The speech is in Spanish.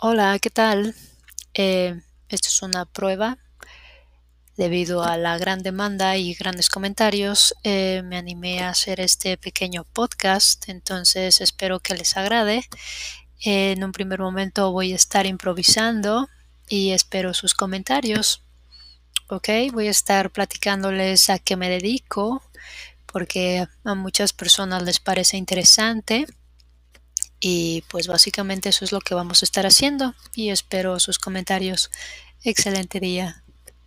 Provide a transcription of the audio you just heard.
Hola, ¿qué tal? Eh, esto es una prueba. Debido a la gran demanda y grandes comentarios, eh, me animé a hacer este pequeño podcast, entonces espero que les agrade. en un primer momento voy a estar improvisando y espero sus comentarios. Ok, voy a estar platicándoles a qué me dedico, porque a muchas personas les parece interesante. Y pues básicamente eso es lo que vamos a estar haciendo y espero sus comentarios. Excelente día.